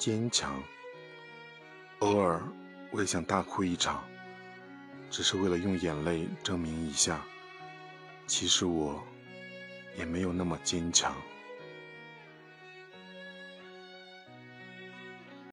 坚强偶尔我也想大哭一场只是为了用眼泪证明一下其实我也没有那么坚强。